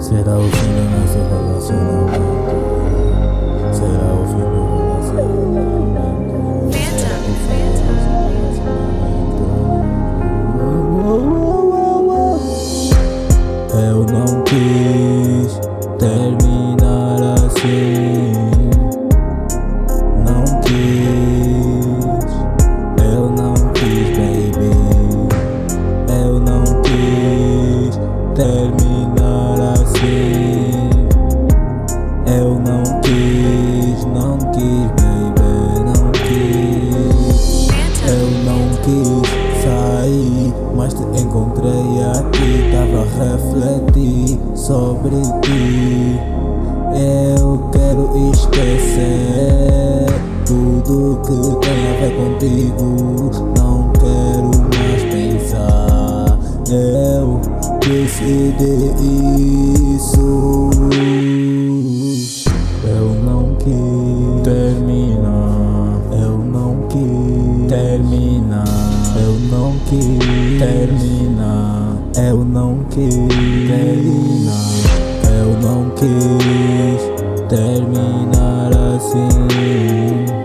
Será o fim do nosso relacionamento? Será o fim do nosso relacionamento? Eu não quis terminar assim. Não quis, eu não quis, baby. Eu não quis terminar mas te encontrei aqui. Tava a refletir sobre ti. Eu quero esquecer tudo que tem a ver contigo. Não quero mais pensar. Eu decidi isso. Eu não quis terminar. Eu não quis terminar. Eu não quis terminar. Eu não quis terminar. Eu não quis terminar assim.